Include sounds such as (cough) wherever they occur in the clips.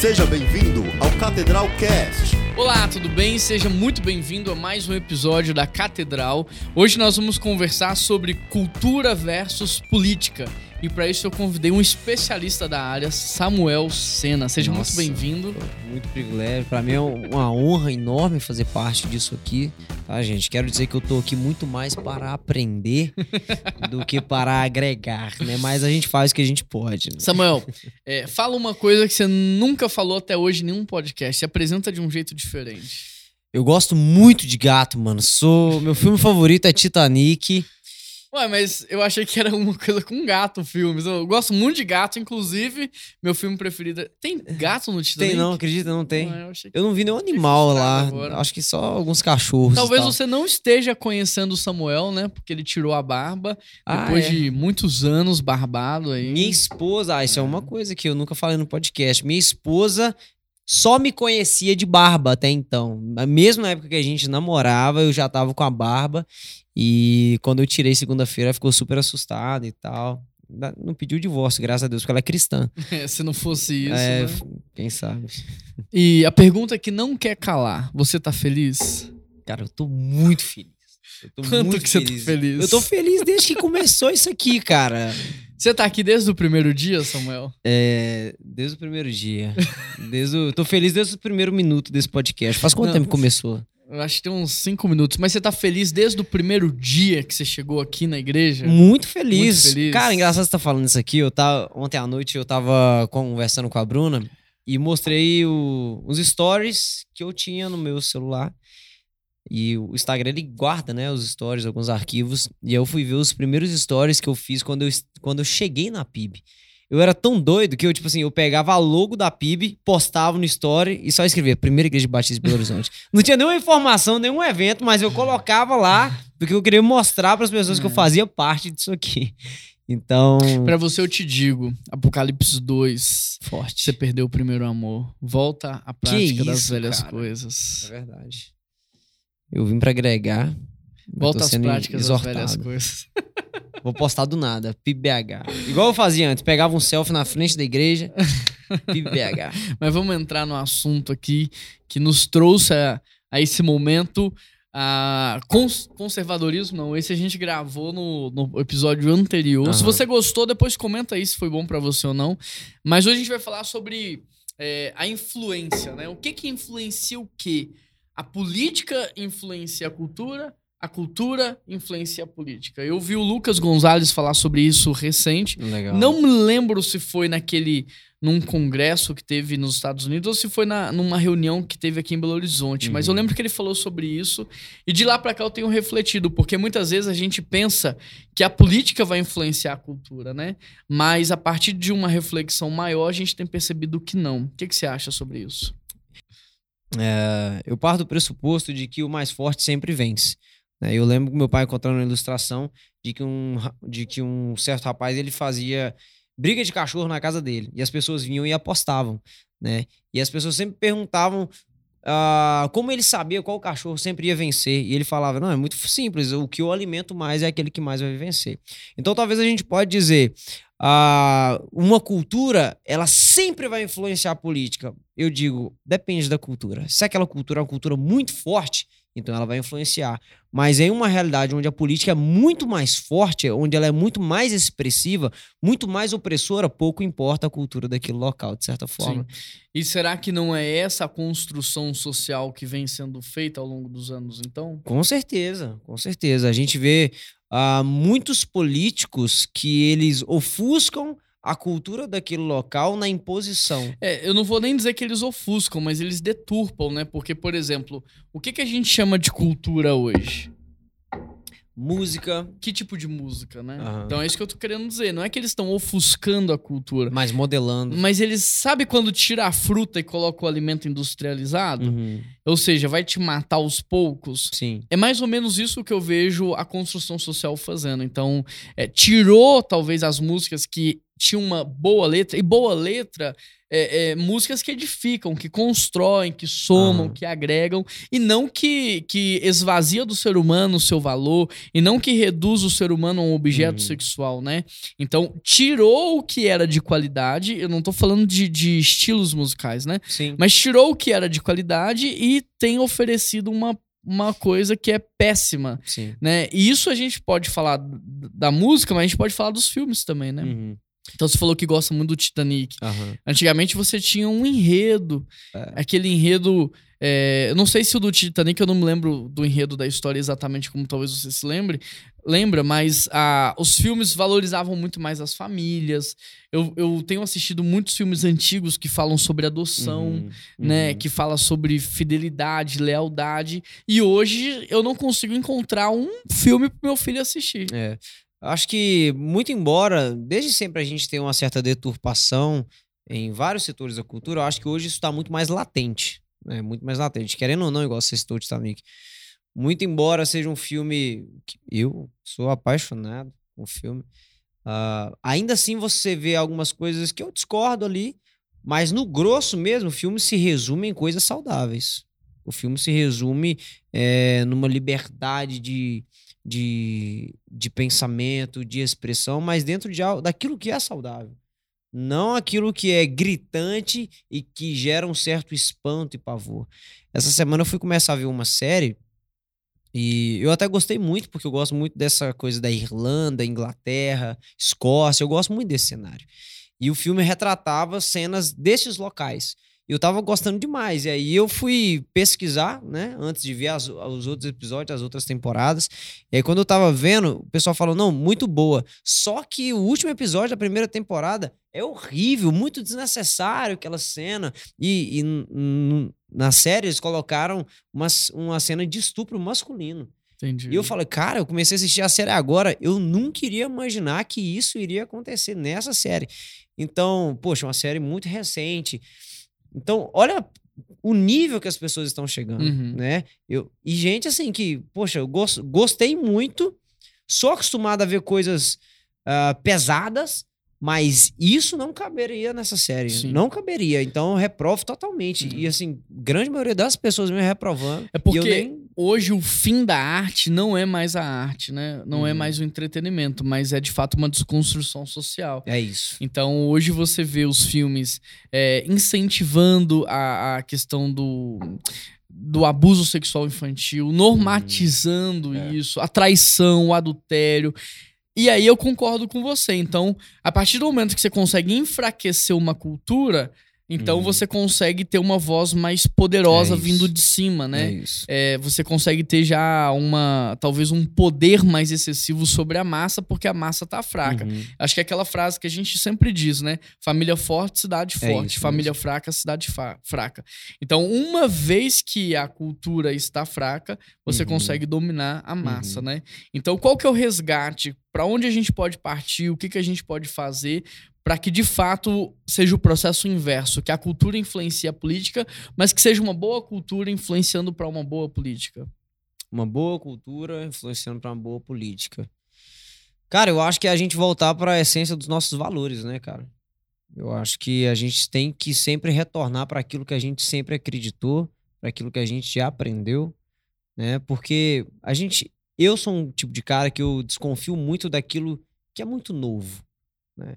Seja bem-vindo ao Catedral Cast. Olá, tudo bem? Seja muito bem-vindo a mais um episódio da Catedral. Hoje nós vamos conversar sobre cultura versus política. E para isso eu convidei um especialista da área, Samuel Sena. Seja Nossa, muito bem-vindo. Muito privilégio. Para mim é uma honra enorme fazer parte disso aqui, tá, gente? Quero dizer que eu tô aqui muito mais para aprender do que para agregar, né? Mas a gente faz o que a gente pode. Né? Samuel, é, fala uma coisa que você nunca falou até hoje em nenhum podcast. Se apresenta de um jeito diferente. Eu gosto muito de gato, mano. Sou meu filme favorito é Titanic. Ué, mas eu achei que era uma coisa com gato filmes. Eu gosto muito de gato, inclusive, meu filme preferido. é- Tem gato no Titanic? Tem não, acredita? Não tem. Ah, eu que- Eu não vi nenhum animal lá. agora. Acho que só alguns cachorros. Talvez tal. você não esteja conhecendo o Samuel, né? Porque ele tirou a barba Ah, depois é. de muitos anos barbado aí. Minha esposa, ah, isso é uma coisa que eu nunca falei no podcast. Minha esposa só me conhecia de barba até então. Mesmo na época que a gente namorava, eu já tava com a barba. E quando eu tirei segunda-feira, ela ficou super assustada e tal. Não pediu divórcio, graças a Deus, porque ela é cristã. (laughs) Se não fosse isso, é, né? quem sabe. E a pergunta que não quer calar: você tá feliz? Cara, eu tô muito feliz. Eu tô Quanto muito que você tá feliz? Eu tô feliz desde que começou isso aqui, cara. Você tá aqui desde o primeiro dia, Samuel? É, desde o primeiro dia. Desde o, tô feliz desde o primeiro minuto desse podcast. Faz quanto Não. tempo que começou? Eu acho que tem uns cinco minutos. Mas você tá feliz desde o primeiro dia que você chegou aqui na igreja? Muito feliz. Muito feliz. Cara, engraçado você tá falando isso aqui. Eu tava, ontem à noite eu tava conversando com a Bruna e mostrei o- os stories que eu tinha no meu celular. E o Instagram ele guarda, né, os stories, alguns arquivos. E eu fui ver os primeiros stories que eu fiz quando eu, quando eu cheguei na PIB. Eu era tão doido que eu, tipo assim, eu pegava a logo da PIB, postava no story e só escrevia Primeira Igreja Batista de Belo Horizonte. (laughs) Não tinha nenhuma informação, nenhum evento, mas eu colocava lá porque eu queria mostrar para as pessoas que eu fazia parte disso aqui. Então, Pra você eu te digo, Apocalipse 2, forte. você perdeu o primeiro amor. Volta à prática das isso, velhas cara. É coisas. verdade. Eu vim para agregar. Volta às práticas exortado. velhas coisas. (laughs) Vou postar do nada, PIBBH. Igual eu fazia antes, pegava um selfie na frente da igreja, (laughs) PIBBH. Mas vamos entrar no assunto aqui que nos trouxe a, a esse momento. A cons- conservadorismo, não. Esse a gente gravou no, no episódio anterior. Se Aham. você gostou, depois comenta aí se foi bom pra você ou não. Mas hoje a gente vai falar sobre é, a influência, né? O que que influencia o quê? A política influencia a cultura, a cultura influencia a política. Eu vi o Lucas Gonzalez falar sobre isso recente. Legal. Não me lembro se foi naquele num congresso que teve nos Estados Unidos ou se foi na, numa reunião que teve aqui em Belo Horizonte, mas eu Uhum. lembro que ele falou sobre isso e de lá pra cá eu tenho refletido, porque muitas vezes a gente pensa que a política vai influenciar a cultura, né? Mas a partir de uma reflexão maior a gente tem percebido que não. O que, que você acha sobre isso? É, eu parto do pressuposto de que o mais forte sempre vence. né? Eu lembro que meu pai contando uma ilustração de que um, de que um certo rapaz ele fazia briga de cachorro na casa dele e as pessoas vinham e apostavam, né? E as pessoas sempre perguntavam ah, como ele sabia qual cachorro sempre ia vencer e ele falava não é muito simples, o que eu alimento mais é aquele que mais vai vencer. Então talvez a gente pode dizer ah, uma cultura ela sempre vai influenciar a política. Eu digo depende da cultura. Se aquela cultura é uma cultura muito forte então ela vai influenciar. Mas em uma realidade onde a política é muito mais forte, onde ela é muito mais expressiva, muito mais opressora, pouco importa a cultura daquele local, de certa forma. E será que não é essa a construção social que vem sendo feita ao longo dos anos, então? Com certeza, com certeza. A gente vê ah, muitos políticos que eles ofuscam a cultura daquele local na imposição. É, eu não vou nem dizer que eles ofuscam, mas eles deturpam, né? Porque, por exemplo, o que, que a gente chama de cultura hoje? Música, Que tipo de música, né? Aham. Então é isso que eu tô querendo dizer. Não é que eles estão ofuscando a cultura, mas modelando. mas eles sabe quando tira a fruta e coloca o alimento industrializado? Uhum, Ou seja, vai te matar aos poucos. Sim. É mais ou menos isso que eu vejo a construção social fazendo. Então, é, tirou talvez as músicas que tinha uma boa letra, e boa letra é, é, músicas que edificam, que constroem, que somam, Aham. que agregam, e não que, que esvazia do ser humano o seu valor, e não que reduz o ser humano a um objeto Uhum. sexual, né? Então, tirou o que era de qualidade, eu não tô falando de, de estilos musicais, né? Sim. Mas tirou o que era de qualidade e tem oferecido uma, uma coisa que é péssima, Sim. né? E isso a gente pode falar da música, mas a gente pode falar dos filmes também, né? Uhum. Então você falou que gosta muito do Titanic. Aham. Antigamente você tinha um enredo, É. aquele enredo. é, eu não sei se o do Titanic, eu não me lembro do enredo da história exatamente como talvez você se lembre. Lembra, mas ah, os filmes valorizavam muito mais as famílias. Eu, eu tenho assistido muitos filmes antigos que falam sobre adoção Uhum. né, Uhum. que fala sobre fidelidade, lealdade. E hoje eu não consigo encontrar um filme pro meu filho assistir. É. Acho que, muito embora, desde sempre a gente tenha uma certa deturpação em vários setores da cultura, eu acho que hoje isso está muito mais latente. Né? Muito mais latente. Querendo ou não, igual você citou o Titanic. Muito embora seja um filme que eu sou apaixonado com o filme, ah, ainda assim você vê algumas coisas que eu discordo ali, mas no grosso mesmo, o filme se resume em coisas saudáveis. O filme se resume eh, numa liberdade de, de, de pensamento, de expressão, mas dentro de daquilo que é saudável. Não aquilo que é gritante e que gera um certo espanto e pavor. Essa semana eu fui começar a ver uma série e eu até gostei muito, porque eu gosto muito dessa coisa da Irlanda, Inglaterra, Escócia, eu gosto muito desse cenário. E o filme retratava cenas desses locais. Eu tava gostando demais. E aí eu fui pesquisar, né? Antes de ver as- os outros episódios, as outras temporadas. E aí quando eu tava vendo, o pessoal falou, não, muito boa. Só que o último episódio da primeira temporada é horrível, muito desnecessário aquela cena. E, e na série eles colocaram uma, uma cena de estupro masculino. Entendi. E eu falei, cara, eu comecei a assistir a série agora, eu nunca iria imaginar que isso iria acontecer nessa série. Então, poxa, uma série muito recente. Então, olha o nível que as pessoas estão chegando, Uhum. né? Eu, e gente assim que, poxa, eu gos- gostei muito, sou acostumado a ver coisas ah, pesadas, mas isso não caberia nessa série. Sim. Não caberia. Então, eu reprovo totalmente. Uhum. E assim, grande maioria das pessoas me reprovando. É porque nem- hoje o fim da arte não é mais a arte, né? Não é Uhum. mais o entretenimento, mas é de fato uma desconstrução social. É isso. Então, hoje você vê os filmes é, incentivando a, a questão do, do abuso sexual infantil, normatizando é. isso, a traição, o adultério. E aí eu concordo com você. Então, a partir do momento que você consegue enfraquecer uma cultura, então Uhum. você consegue ter uma voz mais poderosa É vindo de cima, né? É é, você consegue ter já uma talvez um poder mais excessivo sobre a massa porque a massa tá fraca. Uhum. Acho que é aquela frase que a gente sempre diz, né? Família forte, cidade É forte. isso Família fraca, cidade fraca. Então, uma vez que a cultura está fraca, você Uhum. consegue dominar a massa, Uhum. né? Então, qual que é o resgate? Para onde a gente pode partir? O que, que a gente pode fazer para que de fato seja o processo inverso, que a cultura influencie a política, mas que seja uma boa cultura influenciando para uma boa política? Uma boa cultura influenciando para uma boa política. Cara, eu acho que é a gente voltar para a essência dos nossos valores, né, cara? Eu acho que a gente tem que sempre retornar para aquilo que a gente sempre acreditou, para aquilo que a gente já aprendeu, né? Porque a gente, eu sou um tipo de cara que eu desconfio muito daquilo que é muito novo, né?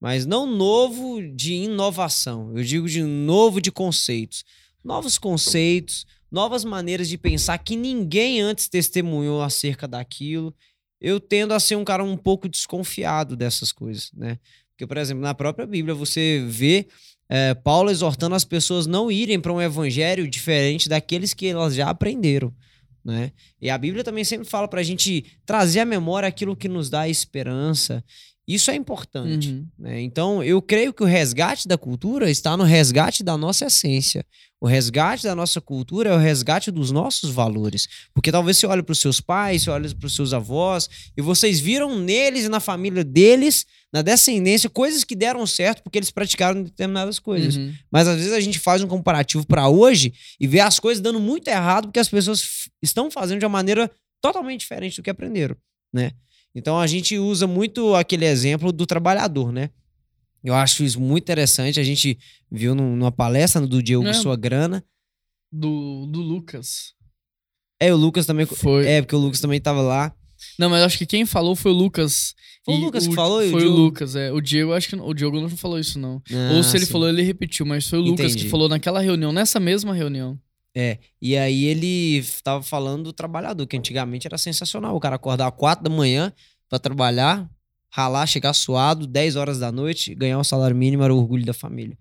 Mas não novo de inovação, eu digo de novo de conceitos. Novos conceitos, novas maneiras de pensar que ninguém antes testemunhou acerca daquilo. Eu tendo a ser um cara um pouco desconfiado dessas coisas, né? Porque, por exemplo, na própria Bíblia você vê eh, Paulo exortando as pessoas não irem para um evangelho diferente daqueles que elas já aprenderam, né? E a Bíblia também sempre fala para a gente trazer à memória aquilo que nos dá esperança. Isso é importante. Uhum. né? Então, eu creio que o resgate da cultura está no resgate da nossa essência. O resgate da nossa cultura é o resgate dos nossos valores. Porque talvez você olhe para os seus pais, você olhe para os seus avós, e vocês viram neles e na família deles, na descendência, coisas que deram certo porque eles praticaram determinadas coisas. Uhum. Mas às vezes a gente faz um comparativo para hoje e vê as coisas dando muito errado porque as pessoas estão fazendo de uma maneira totalmente diferente do que aprenderam, né? Então a gente usa muito aquele exemplo do trabalhador, né? Eu acho isso muito interessante. A gente viu num- numa palestra do Diego É. Sua Grana. Do, do Lucas. É, o Lucas também. Foi. É, porque o Lucas também tava lá. Não, mas acho que quem falou foi o Lucas. Foi o Lucas que falou o Foi o Diogo? Lucas, é. O Diego, acho que. O Diogo não falou isso, não. Ou Ah, se ele sim. falou, ele repetiu, mas foi o Lucas Entendi. que falou naquela reunião, nessa mesma reunião. É, e aí ele tava falando do trabalhador, que antigamente era sensacional. O cara acordar às quatro da manhã pra trabalhar, ralar, chegar suado, 10 horas da noite, ganhar um salário mínimo era o orgulho da família.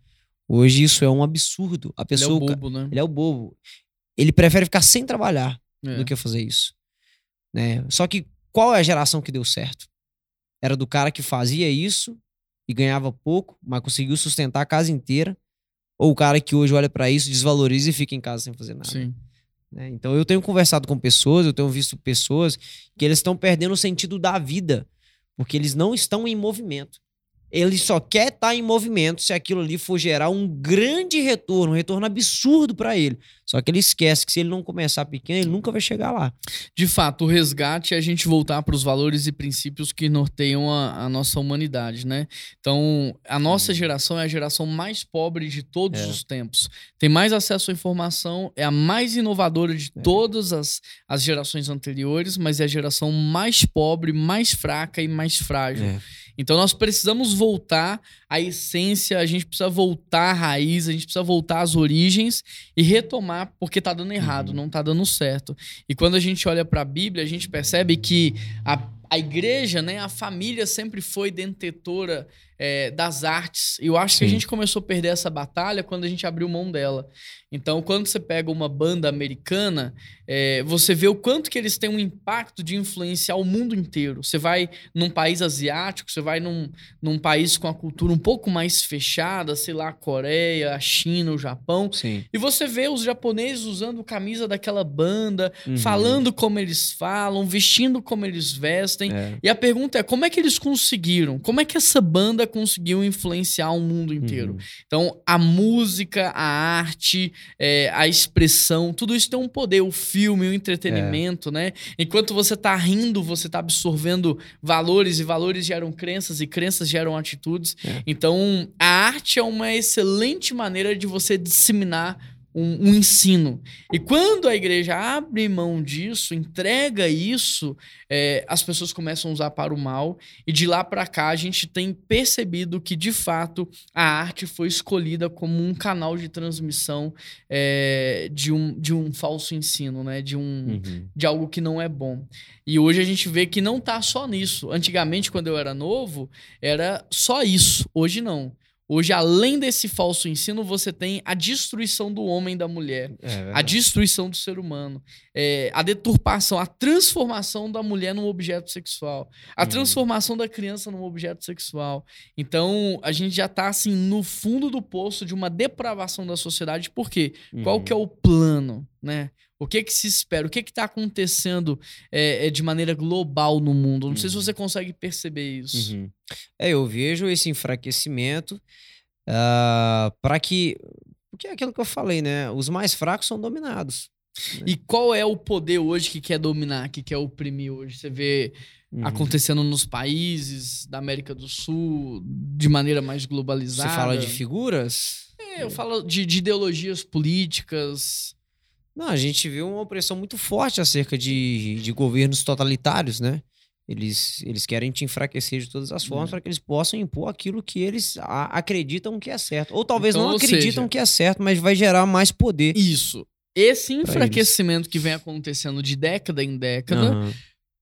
Hoje isso é um absurdo. A Ele é pessoa, o bobo, né? ele é o bobo. Ele prefere ficar sem trabalhar É. do que fazer isso. Né? Só que qual é a geração que deu certo? Era do cara que fazia isso e ganhava pouco, mas conseguiu sustentar a casa inteira. Ou o cara que hoje olha pra isso, desvaloriza e fica em casa sem fazer nada. Sim. né? Então eu tenho conversado com pessoas, eu tenho visto pessoas que eles estão perdendo o sentido da vida, porque eles não estão em movimento. Ele só quer estar em movimento se aquilo ali for gerar um grande retorno, um retorno absurdo para ele. Só que ele esquece que se ele não começar pequeno, ele nunca vai chegar lá. De fato, o resgate é a gente voltar para os valores e princípios que norteiam a, a nossa humanidade, né? Então, a nossa geração é a geração mais pobre de todos É. os tempos. Tem mais acesso à informação, é a mais inovadora de É. todas as, as gerações anteriores, mas é a geração mais pobre, mais fraca e mais frágil. É. Então nós precisamos voltar à essência, a gente precisa voltar à raiz, a gente precisa voltar às origens e retomar, porque tá dando errado, Uhum. não tá dando certo. E quando a gente olha para a Bíblia, a gente percebe que a, a igreja, né, a família sempre foi detentora é, das artes. E eu acho que a Sim. gente começou a perder essa batalha quando a gente abriu mão dela. Então, quando você pega uma banda americana, é, você vê o quanto que eles têm um impacto de influenciar o mundo inteiro. Você vai num país asiático, você vai num, num país com a cultura um pouco mais fechada, sei lá, a Coreia, a China, o Japão, Sim. e você vê os japoneses usando camisa daquela banda, Uhum. falando como eles falam, vestindo como eles vestem. É. E a pergunta é: como é que eles conseguiram? Como é que essa banda conseguiu influenciar o mundo inteiro? Uhum. Então, a música, a arte, é, a expressão, tudo isso tem um poder. O filme, o entretenimento, né? Enquanto você tá rindo, você tá absorvendo valores, e valores geram crenças, e crenças geram atitudes. É. Então, a arte é uma excelente maneira de você disseminar um, um ensino. E quando a igreja abre mão disso, entrega isso, é, as pessoas começam a usar para o mal. E de lá para cá, a gente tem percebido que, de fato, a arte foi escolhida como um canal de transmissão é, de, um, de um falso ensino, né? De um, Uhum. de algo que não é bom. E hoje a gente vê que não tá só nisso. Antigamente, quando eu era novo, era só isso. Hoje não. Hoje, além desse falso ensino, você tem a destruição do homem e da mulher, É a destruição do ser humano, é, a deturpação, a transformação da mulher num objeto sexual, a Uhum. transformação da criança num objeto sexual. Então, a gente já tá assim no fundo do poço de uma depravação da sociedade. Por quê? Qual Uhum. que é o plano, né? O que que se espera? O que que tá acontecendo é, é, de maneira global no mundo? Não sei se Uhum. você consegue perceber isso. Uhum. É, eu vejo esse enfraquecimento para que. Porque é aquilo que eu falei, né? Os mais fracos são dominados. E qual é o poder hoje que quer dominar, que quer oprimir hoje? Você vê Uhum. acontecendo nos países da América do Sul de maneira mais Você globalizada. fala de figuras? É, eu falo de, de ideologias políticas. Não, a gente viu uma opressão muito forte acerca de, de governos totalitários, né? Eles, eles querem te enfraquecer de todas as formas É. para que eles possam impor aquilo que eles a- acreditam que é certo. Ou talvez Então, não ou acreditam seja- que é certo, mas vai gerar mais poder. Isso. Esse enfraquecimento que vem acontecendo de década em década Aham.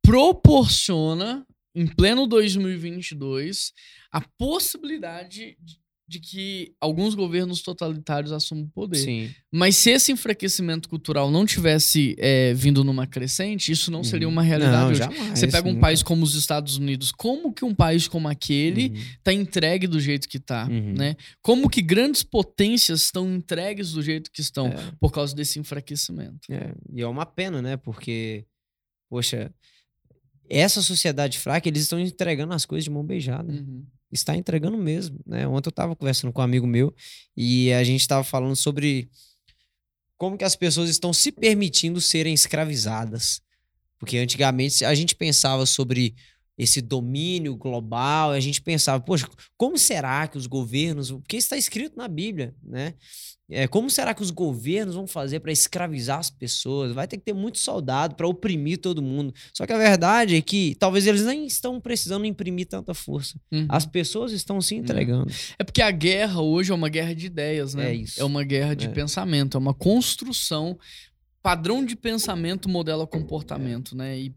proporciona, em pleno 2022, a possibilidade de, que alguns governos totalitários assumam o poder. Sim. Mas se esse enfraquecimento cultural não tivesse é, vindo numa crescente, isso não seria Uhum. uma realidade Não, jamais, Você pega um nunca. país como os Estados Unidos, como que um país como aquele Uhum. tá entregue do jeito que tá, Uhum. né? Como que grandes potências estão entregues do jeito que estão É. por causa desse enfraquecimento. É, e é uma pena, né? Porque, poxa, essa sociedade fraca, eles estão entregando as coisas de mão beijada. Uhum. Está entregando mesmo, né? Ontem eu tava conversando com um amigo meu e a gente tava falando sobre como que as pessoas estão se permitindo serem escravizadas. Porque antigamente a gente pensava sobre esse domínio global, a gente pensava, poxa, como será que os governos, porque está escrito na Bíblia, né? É, como será que os governos vão fazer para escravizar as pessoas? Vai ter que ter muito soldado para oprimir todo mundo. Só que a verdade é que talvez eles nem estão precisando imprimir tanta força. Uhum. As pessoas estão se entregando. É porque a guerra hoje é uma guerra de ideias, né? É isso. É uma guerra de É. pensamento, é uma construção. Padrão de pensamento modela comportamento, né? E,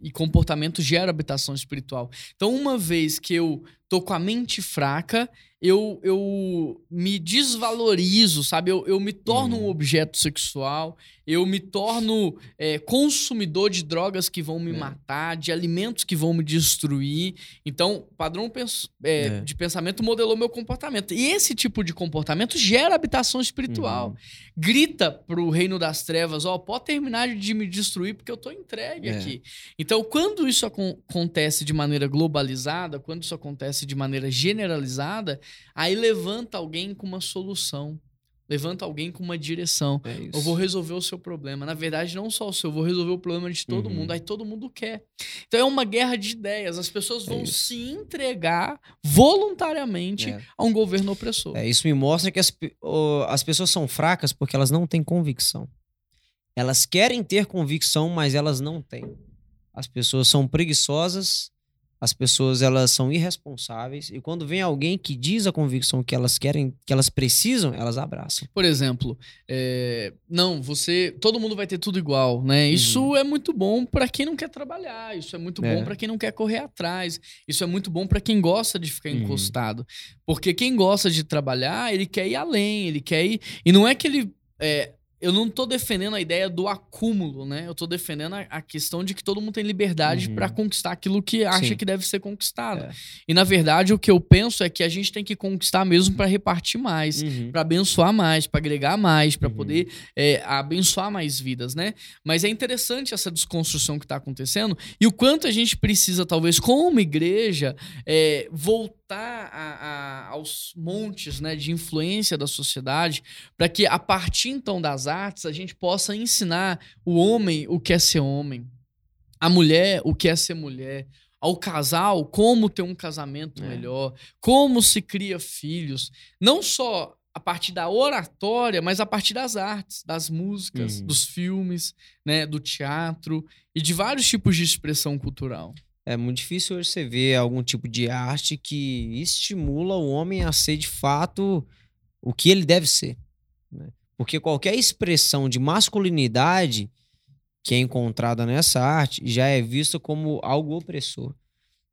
e comportamento gera habitação espiritual. Então, uma vez que eu tô com a mente fraca, eu, eu me desvalorizo, sabe? Eu, eu me torno um Uhum. objeto sexual, eu me torno é, consumidor de drogas que vão me É. matar, de alimentos que vão me destruir. Então, padrão é, É. de pensamento modelou meu comportamento. E esse tipo de comportamento gera habitação espiritual. Uhum. Grita pro reino das trevas, ó, pode terminar de me destruir porque eu tô entregue É. aqui. Então, quando isso acon- acontece de maneira globalizada, quando isso acontece de maneira generalizada, aí levanta alguém com uma solução. Levanta alguém com uma direção. É. Eu vou resolver o seu problema. Na verdade, não só o seu, eu vou resolver o problema de todo Uhum. mundo. Aí todo mundo quer. Então é uma guerra de ideias. As pessoas É vão isso. se entregar voluntariamente É. a um governo opressor. É, isso me mostra que as, pe- o- as pessoas são fracas porque elas não têm convicção. Elas querem ter convicção, mas elas não têm. As pessoas são preguiçosas, as pessoas elas são irresponsáveis e quando vem alguém que diz a convicção que elas querem, que elas precisam, elas abraçam. Por exemplo, é, não, você, todo mundo vai ter tudo igual, né? Isso é muito bom pra quem não quer trabalhar, isso é muito É. bom pra quem não quer correr atrás, isso é muito bom pra quem gosta de ficar Uhum. encostado, porque quem gosta de trabalhar, ele quer ir além, ele quer ir e não é que ele é, eu não tô defendendo a ideia do acúmulo, né? Eu tô defendendo a, a questão de que todo mundo tem liberdade Uhum. pra conquistar aquilo que acha Sim. que deve ser conquistado. É. E na verdade, o que eu penso é que a gente tem que conquistar mesmo pra repartir mais Uhum. para abençoar mais, para agregar mais, para Uhum. poder é, abençoar mais vidas, né? Mas é interessante essa desconstrução que está acontecendo e o quanto a gente precisa, talvez, como igreja, é, voltar a- aos montes né, de influência da sociedade, para que a partir então das artes a gente possa ensinar o homem o que é ser homem, a mulher o que é ser mulher. Ao casal, como ter um casamento É. melhor, como se cria filhos, não só a partir da oratória, mas a partir das artes, das músicas, Uhum. dos filmes, né, do teatro e de vários tipos de expressão cultural. É muito difícil hoje você ver algum tipo de arte que estimula o homem a ser de fato o que ele deve ser. né? Porque qualquer expressão de masculinidade que é encontrada nessa arte já é vista como algo opressor.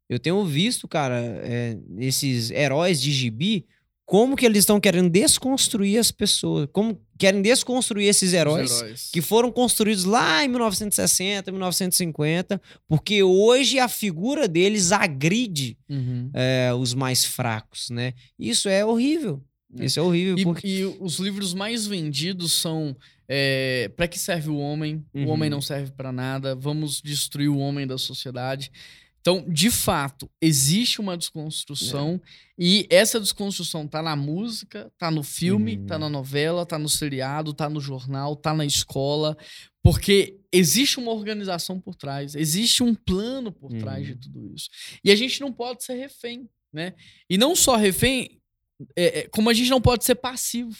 Eu tenho visto, cara, é, esses heróis de gibi, como que eles estão querendo desconstruir as pessoas, como querem desconstruir esses heróis heróis. que foram construídos lá em 1960, 1950, porque hoje a figura deles agride Uhum. é, os mais fracos, né? Isso é horrível. É. Isso é horrível, E, porque... e os livros mais vendidos são é, para que serve o homem? O Uhum. homem não serve para nada. Vamos destruir o homem da sociedade. Então, de fato, existe uma desconstrução É. e essa desconstrução tá na música, tá no filme, Uhum. tá na novela, tá no seriado, tá no jornal, tá na escola, porque existe uma organização por trás, existe um plano por trás de Uhum. tudo isso. E a gente não pode ser refém, né? E não só refém, é, é, como a gente não pode ser passivo.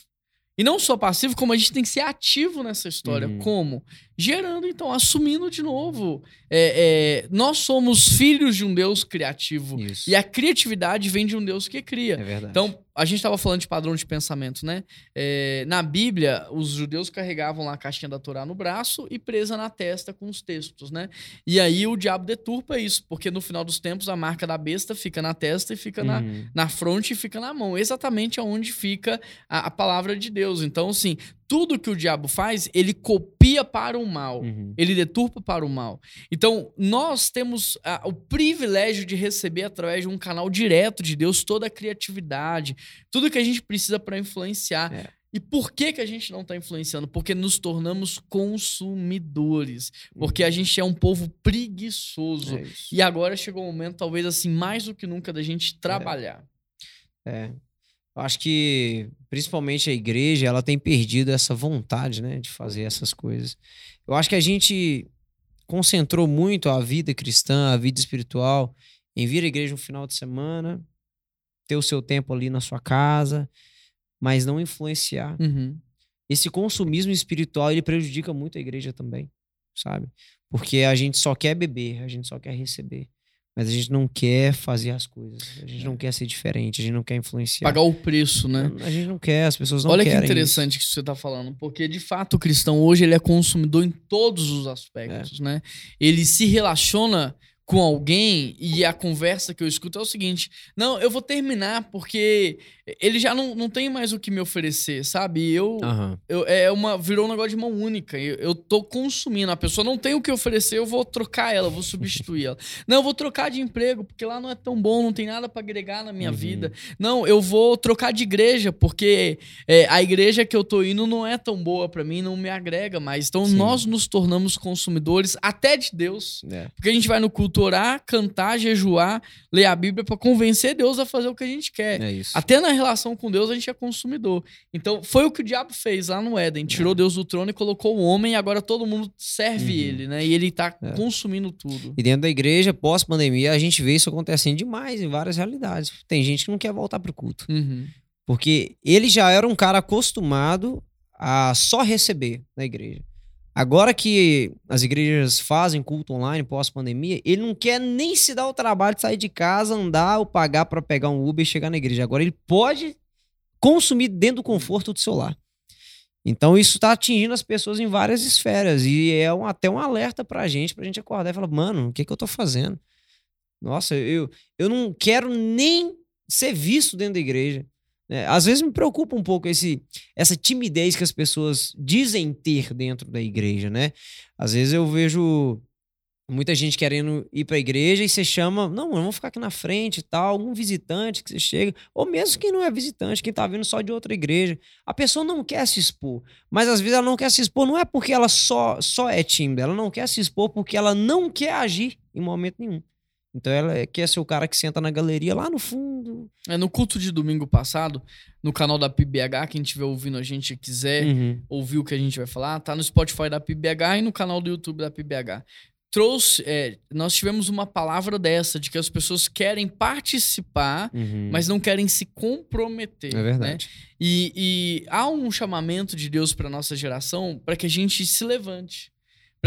E não só passivo, como a gente tem que ser ativo nessa história. Uhum. Como? Gerando, então, assumindo de novo. É, é, nós somos filhos de um Deus criativo. Isso. E a criatividade vem de um Deus que cria. É verdade. Então, a gente estava falando de padrão de pensamento, né? É, na Bíblia, os judeus carregavam lá a caixinha da Torá no braço e presa na testa com os textos, né? E aí o diabo deturpa isso, porque no final dos tempos a marca da besta fica na testa e fica na, Uhum. na fronte e fica na mão, exatamente aonde fica a, a palavra de Deus. Então, assim, tudo que o diabo faz, ele copia para o mal. Uhum. Ele deturpa para o mal. Então, nós temos ah, o privilégio de receber através de um canal direto de Deus toda a criatividade, tudo que a gente precisa para influenciar. É. E por que, que a gente não está influenciando? Porque nos tornamos consumidores. Porque a gente é um povo preguiçoso. É. E agora chegou o momento, talvez assim, mais do que nunca, da gente trabalhar. É. Eu acho que, principalmente a igreja, ela tem perdido essa vontade, né, de fazer essas coisas. Eu acho que a gente, concentrou muito a vida cristã, a vida espiritual, em vir à igreja no final de semana, ter o seu tempo ali na sua casa, mas não influenciar. Uhum. Esse consumismo espiritual, ele prejudica muito a igreja também, sabe? Porque a gente só quer beber, a gente só quer receber. Mas a gente não quer fazer as coisas. A gente não quer ser diferente, a gente não quer influenciar. Pagar o preço, né? A gente não quer, as pessoas não Olha querem. que interessante que você está falando, porque de fato o cristão hoje ele é consumidor em todos os aspectos, né? Ele se relaciona com alguém e a conversa que eu escuto é o seguinte: não, eu vou terminar porque ele já não, não tem mais o que me oferecer, sabe? Eu, Aham. eu é uma virou um negócio de mão única. Eu, eu tô consumindo, a pessoa não tem o que oferecer, eu vou trocar ela, vou substituir ela. (laughs) Não, eu vou trocar de emprego porque lá não é tão bom, não tem nada para agregar na minha Uhum. vida. Não, eu vou trocar de igreja porque é, a igreja que eu tô indo não é tão boa para mim, não me agrega mais. Então Sim. nós nos tornamos consumidores até de Deus. É. Porque a gente vai no culto orar, cantar, jejuar, ler a Bíblia para convencer Deus a fazer o que a gente quer. É isso. Até na relação com Deus a gente é consumidor. Então foi o que o diabo fez lá no Éden. Tirou Deus do trono e colocou o homem e agora todo mundo serve Uhum. ele, né? E ele tá É. consumindo tudo. E dentro da igreja, pós-pandemia, a gente vê isso acontecendo demais em várias realidades. Tem gente que não quer voltar pro culto. Uhum. Porque ele já era um cara acostumado a só receber na igreja. Agora que as igrejas fazem culto online pós-pandemia, ele não quer nem se dar o trabalho de sair de casa, andar ou pagar para pegar um Uber e chegar na igreja. Agora ele pode consumir dentro do conforto do seu lar. Então isso está atingindo as pessoas em várias esferas e é um- até um alerta pra gente, pra gente acordar e falar, mano, o que que eu tô fazendo? Nossa, eu, eu não quero nem ser visto dentro da igreja. Né? às vezes me preocupa um pouco esse, essa timidez que as pessoas dizem ter dentro da igreja, né? Às vezes eu vejo muita gente querendo ir para a igreja e você chama, não, vamos ficar aqui na frente e tal, algum visitante que você chega, ou mesmo quem não é visitante, quem tá vindo só de outra igreja. A pessoa não quer se expor, mas às vezes ela não quer se expor, não é porque ela só, só é tímida, ela não quer se expor porque ela não quer agir em momento nenhum. Então ela quer ser o cara que senta na galeria lá no fundo. É, no culto de domingo passado, no canal da PBH, quem estiver ouvindo a gente e quiser Uhum. ouvir o que a gente vai falar, tá no Spotify da PBH e no canal do YouTube da PBH. Trouxe, é, nós tivemos uma palavra dessa, de que as pessoas querem participar, Uhum. mas não querem se comprometer. é né? verdade. E, e há um chamamento de Deus para nossa geração para que a gente se levante.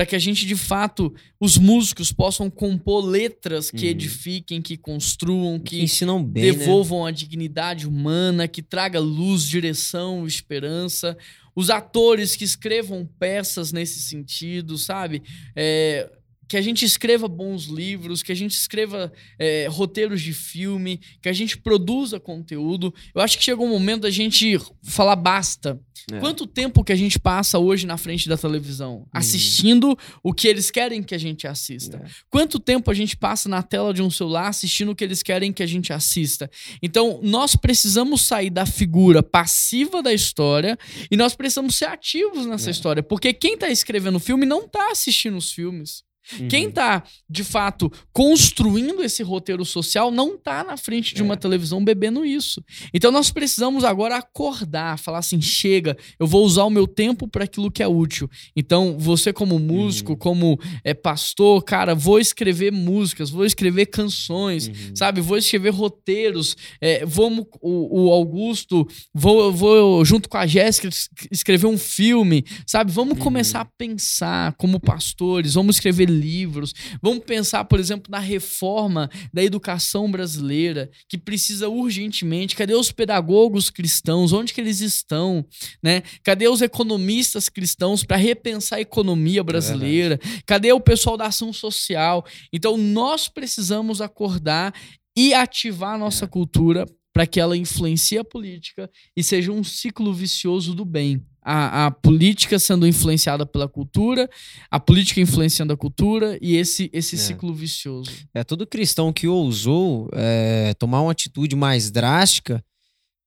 Para que a gente, de fato, os músicos possam compor letras que Uhum. edifiquem, que construam, Que que ensinam bem, né? devolvam a dignidade humana, que traga luz, direção, esperança. Os atores que escrevam peças nesse sentido, sabe? É, que a gente escreva bons livros, que a gente escreva é, roteiros de filme, que a gente produza conteúdo. Eu acho que chegou um momento da gente falar basta. É. Quanto tempo que a gente passa hoje na frente da televisão? Assistindo o que eles querem que a gente assista. É. Quanto tempo a gente passa na tela de um celular assistindo o que eles querem que a gente assista? Então, nós precisamos sair da figura passiva da história e nós precisamos ser ativos nessa É. história. Porque quem tá escrevendo o filme não tá assistindo os filmes. Quem Uhum. tá, de fato, construindo esse roteiro social não tá na frente de É. uma televisão bebendo isso. Então nós precisamos agora acordar, falar assim: chega, eu vou usar o meu tempo para aquilo que é útil. Então, você, como músico, Uhum. como é, pastor, cara, vou escrever músicas, vou escrever canções, Uhum. sabe? Vou escrever roteiros. É, vamos, o, o Augusto, vou, vou, junto com a Jéssica, es- escrever um filme, sabe? Vamos Uhum. começar a pensar como pastores, vamos escrever livros, vamos pensar, por exemplo, na reforma da educação brasileira, que precisa urgentemente. Cadê os pedagogos cristãos? Onde que eles estão? Né? Cadê os economistas cristãos para repensar a economia brasileira? Cadê o pessoal da ação social? Então, nós precisamos acordar e ativar a nossa cultura para que ela influencie a política e seja um ciclo vicioso do bem. A, a política sendo influenciada pela cultura, a política influenciando a cultura e esse, esse É. ciclo vicioso. É, todo cristão que ousou é, tomar uma atitude mais drástica,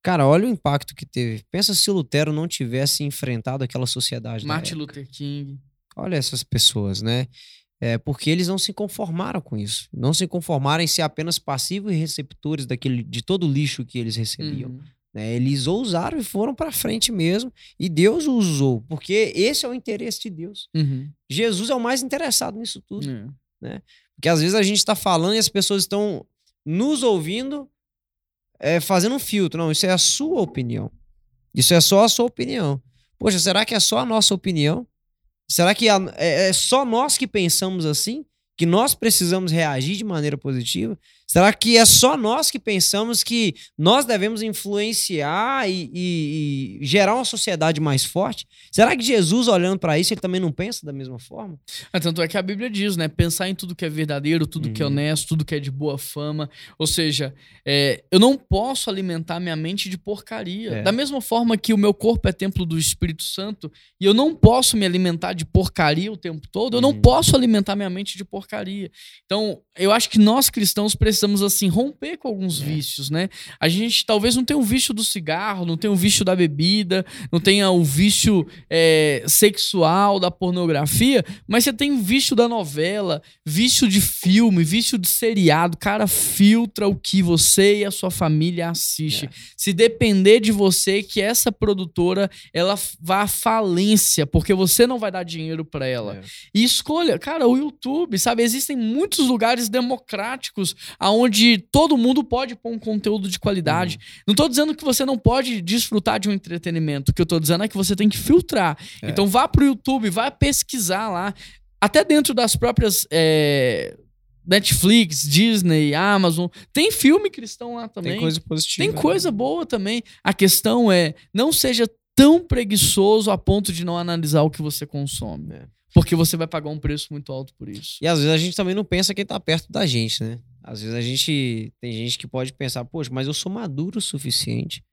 cara, olha o impacto que teve. Pensa se Lutero não tivesse enfrentado aquela sociedade. da Martin. Luther King. Olha essas pessoas, né? É, porque eles não se conformaram com isso. Não se conformaram em ser apenas passivos e receptores daquele, de todo o lixo que eles recebiam. Uhum. Né? Eles ousaram e foram para frente mesmo. E Deus os usou, porque esse é o interesse de Deus. Uhum. Jesus é o mais interessado nisso tudo. É. Porque às vezes a gente está falando e as pessoas estão nos ouvindo é, fazendo um filtro. Não, isso é a sua opinião. Isso é só a sua opinião. Poxa, será que é só a nossa opinião? Será que é, é só nós que pensamos assim? Que nós precisamos reagir de maneira positiva? Será que é só nós que pensamos que nós devemos influenciar e, e- e gerar uma sociedade mais forte? Será que Jesus, olhando para isso, ele também não pensa da mesma forma? Ah, Tanto é que a Bíblia diz, né? Pensar em tudo que é verdadeiro, tudo que é Uhum. honesto, tudo que é de boa fama. Ou seja, é, eu não posso alimentar minha mente de porcaria. É. Da mesma forma que o meu corpo é templo do Espírito Santo e eu não posso me alimentar de porcaria o tempo todo, eu não Uhum. posso alimentar minha mente de porcaria. Então, eu acho que nós cristãos precisamos, assim, romper com alguns É. vícios, né? A gente talvez não tenha o vício do cigarro, não tenha o vício da bebida, não tenha o vício é, sexual, da pornografia, mas você tem o vício da novela, vício de filme, vício de seriado. Cara, filtra o que você e a sua família assiste. É. Se depender de você, que essa produtora ela vá à falência, porque você não vai dar dinheiro pra ela. É. E escolha, cara, o YouTube, sabe? Existem muitos lugares democráticos aonde todo mundo pode pôr um conteúdo de qualidade. Não tô dizendo que você não pode desfrutar de um entretenimento. O que eu tô dizendo é que você tem que filtrar. É. Então vá pro YouTube, vá pesquisar lá. Até dentro das próprias é, Netflix, Disney, Amazon. Tem filme cristão lá também. Tem coisa positiva. Tem coisa boa também. A questão é, não seja tão preguiçoso a ponto de não analisar o que você consome. É. Porque você vai pagar um preço muito alto por isso. E às vezes a gente também não pensa quem tá perto da gente, né? Às vezes a gente. Tem gente que pode pensar, poxa, mas eu sou maduro o suficiente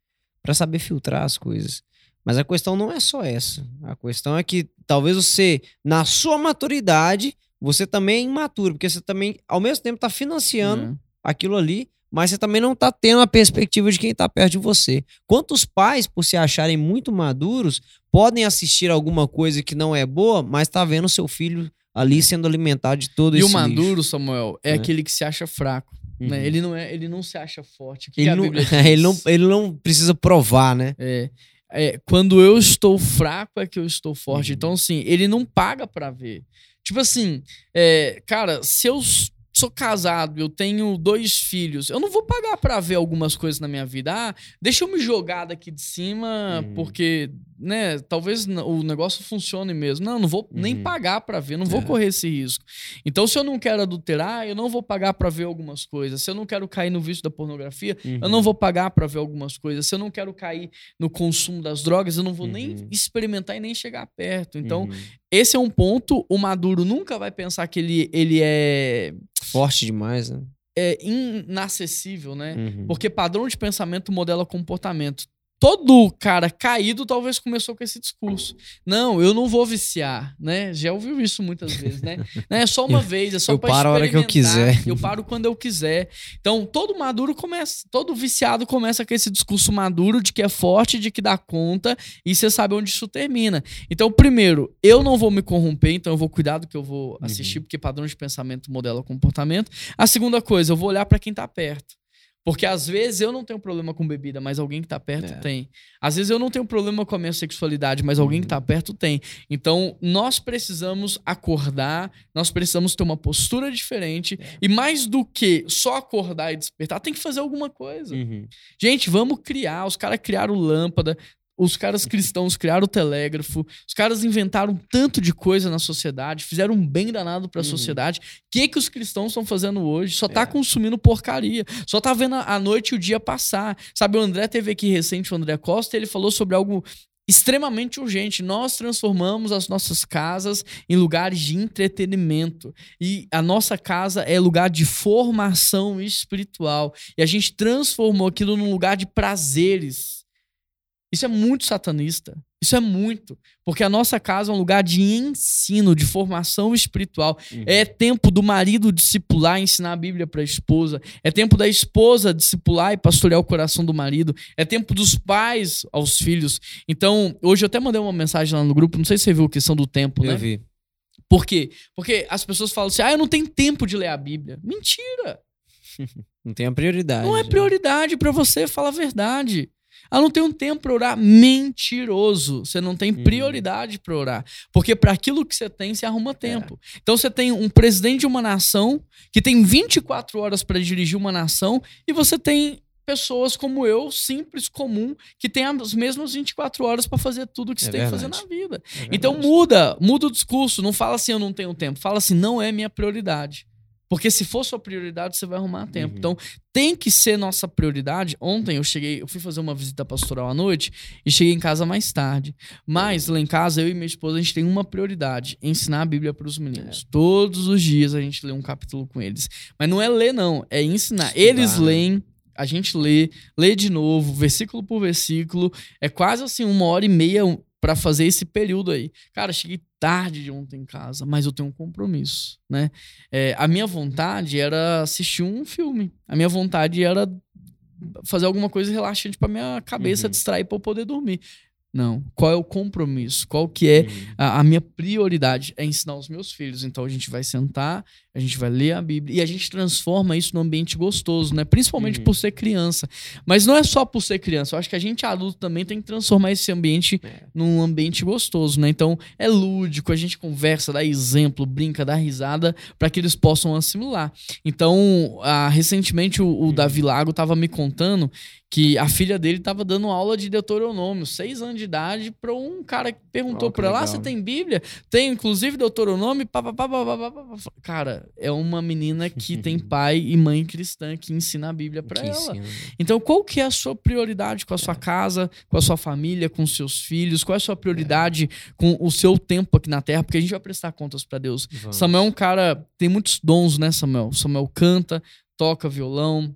pra saber filtrar as coisas. Mas a questão não é só essa. A questão é que talvez você, na sua maturidade, você também é imaturo, porque você também, ao mesmo tempo, tá financiando É. aquilo ali, mas você também não tá tendo a perspectiva de quem tá perto de você. Quantos pais, por se acharem muito maduros, podem assistir alguma coisa que não é boa, mas tá vendo seu filho ali sendo alimentado de todo E esse o maduro, lixo. Samuel, é né? aquele que se acha fraco. Né? Uhum. Ele, não é, ele não se acha forte. Que Ele não, (laughs) ele, não, ele não precisa provar, né? É, é, quando eu estou fraco é que eu estou forte. Uhum. Então, assim, ele não paga pra ver. Tipo assim, é, cara, se eu sou casado, eu tenho dois filhos, eu não vou pagar pra ver algumas coisas na minha vida. Ah, deixa eu me jogar daqui de cima, Uhum. porque, né, talvez o negócio funcione mesmo. Não, não vou nem Uhum. pagar pra ver, não vou É. correr esse risco. Então, se eu não quero adulterar, eu não vou pagar pra ver algumas coisas. Se eu não quero cair no vício da pornografia, eu Uhum. não vou pagar pra ver algumas coisas. Se eu não quero cair no consumo das drogas, eu não vou nem Uhum. experimentar e nem chegar perto. Então, Uhum. esse é um ponto. O maduro nunca vai pensar que ele, ele é, Forte demais, né? é inacessível, né? Uhum. Porque padrão de pensamento modela comportamento. Todo cara caído talvez começou com esse discurso. Não, eu não vou viciar, né? Já ouviu isso muitas vezes, né? (laughs) Não É só uma vez, é só eu pra paro a hora que eu experimentar. quiser. Eu paro quando eu quiser. Então, todo maduro começa, todo viciado começa com esse discurso maduro de que é forte, de que dá conta, e você sabe onde isso termina. Então, primeiro, eu não vou me corromper, então eu vou cuidar do que eu vou assistir, porque padrão de pensamento modela comportamento. A segunda coisa, eu vou olhar pra quem tá perto. Porque às vezes eu não tenho problema com bebida, mas alguém que tá perto É. tem. Às vezes eu não tenho problema com a minha sexualidade, mas alguém que tá perto tem. Então, nós precisamos acordar, nós precisamos ter uma postura diferente. E mais do que só acordar e despertar, tem que fazer alguma coisa. Uhum. Gente, vamos criar. Os caras criaram lâmpada. Os caras cristãos criaram o telégrafo. Os caras inventaram tanto de coisa na sociedade, fizeram um bem danado pra Uhum. sociedade. O que, que os cristãos estão fazendo hoje? Só tá É. consumindo porcaria. Só tá vendo a a noite e o dia passar. Sabe, o André teve aqui recente, o André Costa, e ele falou sobre algo extremamente urgente. Nós transformamos as nossas casas em lugares de entretenimento. E a nossa casa é lugar de formação espiritual. E a gente transformou aquilo num lugar de prazeres. Isso é muito satanista. Isso é muito. Porque a nossa casa é um lugar de ensino, de formação espiritual. Uhum. É tempo do marido discipular e ensinar a Bíblia para a esposa. É tempo da esposa discipular e pastorear o coração do marido. É tempo dos pais aos filhos. Então, hoje eu até mandei uma mensagem lá no grupo, não sei se você viu a questão do tempo, né? Eu vi. Por quê? Porque as pessoas falam assim: ah, eu não tenho tempo de ler a Bíblia. Mentira! (laughs) Não tem a prioridade. Não é prioridade pra você, fala a verdade. Ah, não tenho tempo para orar. Mentiroso. Você não tem Uhum. prioridade para orar. Porque para aquilo que você tem, você arruma tempo. Então você tem um presidente de uma nação que tem 24 horas para dirigir uma nação e você tem pessoas como eu, simples, comum, que tem as mesmas 24 horas para fazer tudo que você É tem que fazer verdade. na vida. É Então verdade. muda, muda o discurso. Não fala assim, eu não tenho tempo. Fala assim, não é minha prioridade. Porque se for sua prioridade, você vai arrumar tempo. Uhum. Então, tem que ser nossa prioridade. Ontem eu cheguei, eu fui fazer uma visita pastoral à noite e cheguei em casa mais tarde. Mas lá em casa, eu e minha esposa, a gente tem uma prioridade: ensinar a Bíblia para os É. meninos. Todos os dias a gente lê um capítulo com eles. Mas não é ler, não, é ensinar. Eles né? leem. A gente lê, lê de novo, versículo por versículo. É quase assim, uma hora e meia para fazer esse período aí. Cara, cheguei tarde de ontem em casa, mas eu tenho um compromisso, né? É, a minha vontade era assistir um filme. A minha vontade era fazer alguma coisa relaxante para minha cabeça Uhum. distrair para eu poder dormir. Não. Qual é o compromisso? Qual que é Uhum. a, a minha prioridade? É ensinar os meus filhos. Então a gente vai sentar, a gente vai ler a Bíblia e a gente transforma isso num ambiente gostoso, né? Principalmente Uhum. por ser criança. Mas não é só por ser criança. Eu acho que a gente adulto também tem que transformar esse ambiente É. num ambiente gostoso, né? Então é lúdico, a gente conversa, dá exemplo, brinca, dá risada para que eles possam assimilar. Então, ah, recentemente o, o Uhum. Davi Lago tava me contando que a filha dele tava dando aula de Deuteronômio, seis anos de idade, para um cara que perguntou Oh, para ela: ah, você tem Bíblia? Tem, inclusive Deuteronômio, pá, pá, pá, Cara, é uma menina que tem (laughs) pai e mãe cristã que ensina a Bíblia para ela. ensina, né? Então, qual que é a sua prioridade com a sua casa, com a sua família, com os seus filhos? Qual é a sua prioridade com o seu tempo aqui na Terra? Porque a gente vai prestar contas para Deus. Vamos. Samuel é um cara, tem muitos dons, né, Samuel? Samuel canta, toca violão,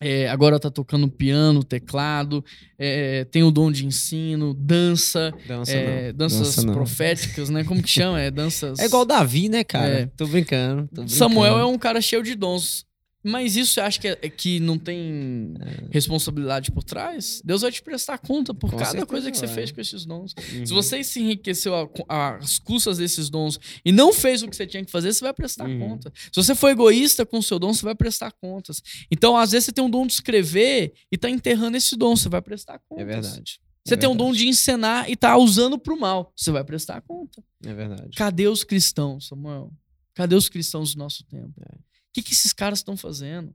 é, agora tá tocando piano, teclado, é, tem o dom de ensino, dança, Dança é, danças Dança não. proféticas, né? Como que chama? É danças. É igual o Davi, né, cara? É. Tô brincando. tô brincando. Samuel é um cara cheio de dons. Mas isso você acha que, é, é que não tem responsabilidade por trás? Deus vai te prestar conta por Com cada certeza coisa que você vai. fez com esses dons. Uhum. Se você se enriqueceu às custas desses dons e não fez o que você tinha que fazer, você vai prestar Uhum. conta. Se você foi egoísta com o seu dom, você vai prestar contas. Então, às vezes, você tem um dom de escrever e tá enterrando esse dom, você vai prestar contas. É verdade. Você É tem um dom de encenar e tá usando pro mal, você vai prestar conta. É verdade. Cadê os cristãos, Samuel? Cadê os cristãos do nosso tempo? É. O que, que esses caras estão fazendo?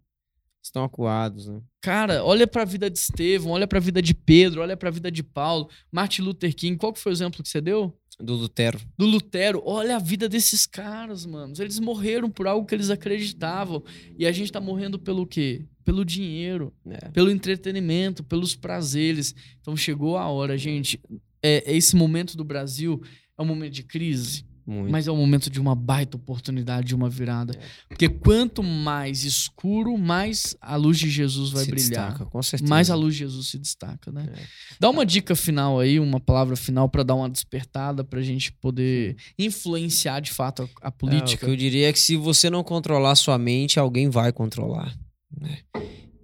Estão acuados, né? Cara, olha pra vida de Estevão, olha pra vida de Pedro, olha pra vida de Paulo, Martin Luther King. Qual que foi o exemplo que você deu? Do Lutero. Do Lutero. Olha a vida desses caras, mano. Eles morreram por algo que eles acreditavam. E a gente tá morrendo pelo quê? Pelo dinheiro, É. pelo entretenimento, pelos prazeres. Então chegou a hora, gente. É, esse momento do Brasil é um momento de crise. Muito. Mas é o momento de uma baita oportunidade, de uma virada. É. Porque quanto mais escuro, mais a luz de Jesus vai Se brilhar. destaca, com certeza. Mais a luz de Jesus se destaca, né? É. Dá uma dica final aí, uma palavra final pra dar uma despertada pra gente poder influenciar de fato a, a É, o política. que eu diria é que se você não controlar sua mente, alguém vai controlar. né?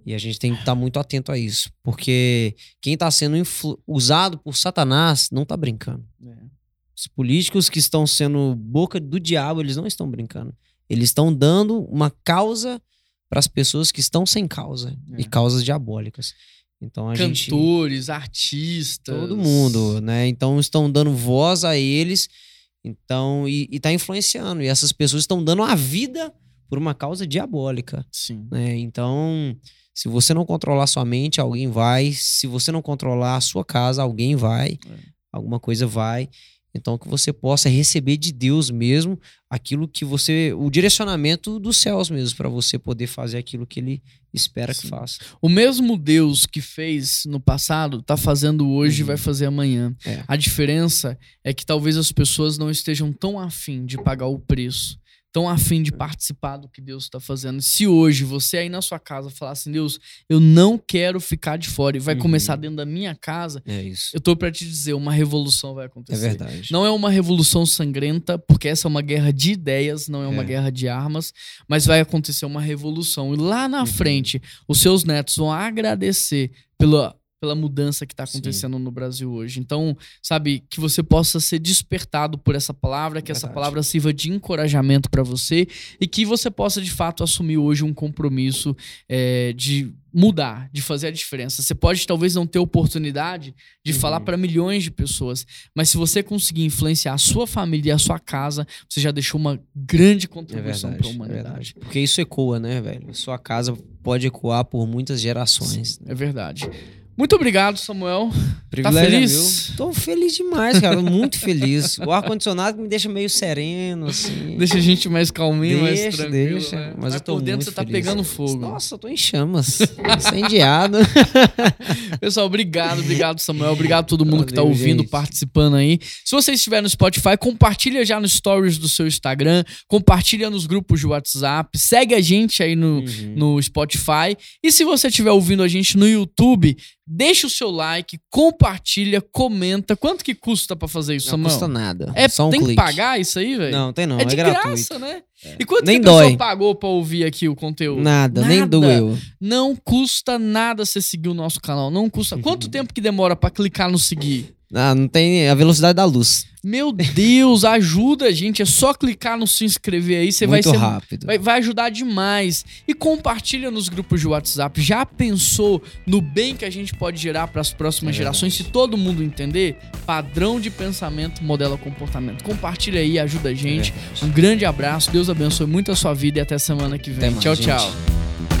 E a gente tem que estar muito atento a isso. Porque quem está sendo usado por Satanás não está brincando. É. Os políticos que estão sendo boca do diabo, eles não estão brincando. Eles estão dando uma causa para as pessoas que estão sem causa. É. E causas diabólicas. Então a gente. Cantores, artistas. Todo mundo, né? Então estão dando voz a eles, então e, e tá influenciando. E essas pessoas estão dando a vida por uma causa diabólica, Sim. né? Então, se você não controlar sua mente, alguém vai. Se você não controlar a sua casa, alguém vai. É. Alguma coisa vai. Então, que você possa receber de Deus mesmo aquilo que você. O direcionamento dos céus mesmo, para você poder fazer aquilo que ele espera que Sim. faça. O mesmo Deus que fez no passado tá fazendo hoje e Uhum. vai fazer amanhã. É. A diferença é que talvez as pessoas não estejam tão afim de pagar o preço, tão afim de participar do que Deus está fazendo. Se hoje você aí na sua casa falar assim, Deus, eu não quero ficar de fora e vai Uhum. começar dentro da minha casa, É isso. eu tô para te dizer, uma revolução vai É acontecer. verdade. Não é uma revolução sangrenta, porque essa é uma guerra de ideias, não é uma É. guerra de armas, mas vai acontecer uma revolução. E lá na Uhum. frente, os seus netos vão agradecer pela pela mudança que está Sim. acontecendo no Brasil hoje. Então, sabe, que você possa ser despertado por essa palavra, que essa Verdade. palavra sirva de encorajamento para você e que você possa, de fato, assumir hoje um compromisso é, de mudar, de fazer a diferença. Você pode talvez não ter oportunidade de Uhum. falar para milhões de pessoas, mas se você conseguir influenciar a sua família e a sua casa, você já deixou uma grande É contribuição verdade, para a é humanidade. verdade. Porque isso ecoa, né, velho? Sua casa pode ecoar por muitas gerações. É verdade. Muito obrigado, Samuel. Privilégio é feliz? meu. Tô feliz demais, cara. Muito feliz. O ar-condicionado me deixa meio sereno, assim. Deixa a gente mais calminho, mais Deixa, tranquilo. deixa. né? Mas eu tô por dentro você tá feliz. pegando fogo. Nossa, eu tô em chamas. (laughs) Incendiado. (laughs) Pessoal, obrigado, obrigado, Samuel. Obrigado a todo mundo que tá Valeu, ouvindo, gente. participando aí. Se você estiver no Spotify, compartilha já nos stories do seu Instagram, compartilha nos grupos de WhatsApp, segue a gente aí no, Uhum. no Spotify. E se você estiver ouvindo a gente no YouTube, deixa o seu like, compartilha, comenta. Quanto que custa pra fazer isso, Não Samuel? custa nada. É, Só um tem que clique. pagar isso aí, velho? Não, tem não. é É, de gratuito. graça, né? E quanto Nem que a pessoa dói. pagou pra ouvir aqui o conteúdo? Nada, nem doeu. Não custa nada você seguir o nosso canal. Não custa. Quanto (laughs) tempo que demora pra clicar no seguir? Ah, não tem a velocidade da luz. Meu Deus, ajuda a gente. É só clicar no se inscrever aí. Você vai ser. rápido. Vai, vai ajudar demais. E compartilha nos grupos de WhatsApp. Já pensou no bem que a gente pode gerar para as próximas É gerações se todo mundo entender? Padrão de pensamento modela comportamento. Compartilha aí, ajuda a gente. É. Um grande abraço. Deus abençoe muito a sua vida e até semana que vem. Mais, tchau, gente. tchau.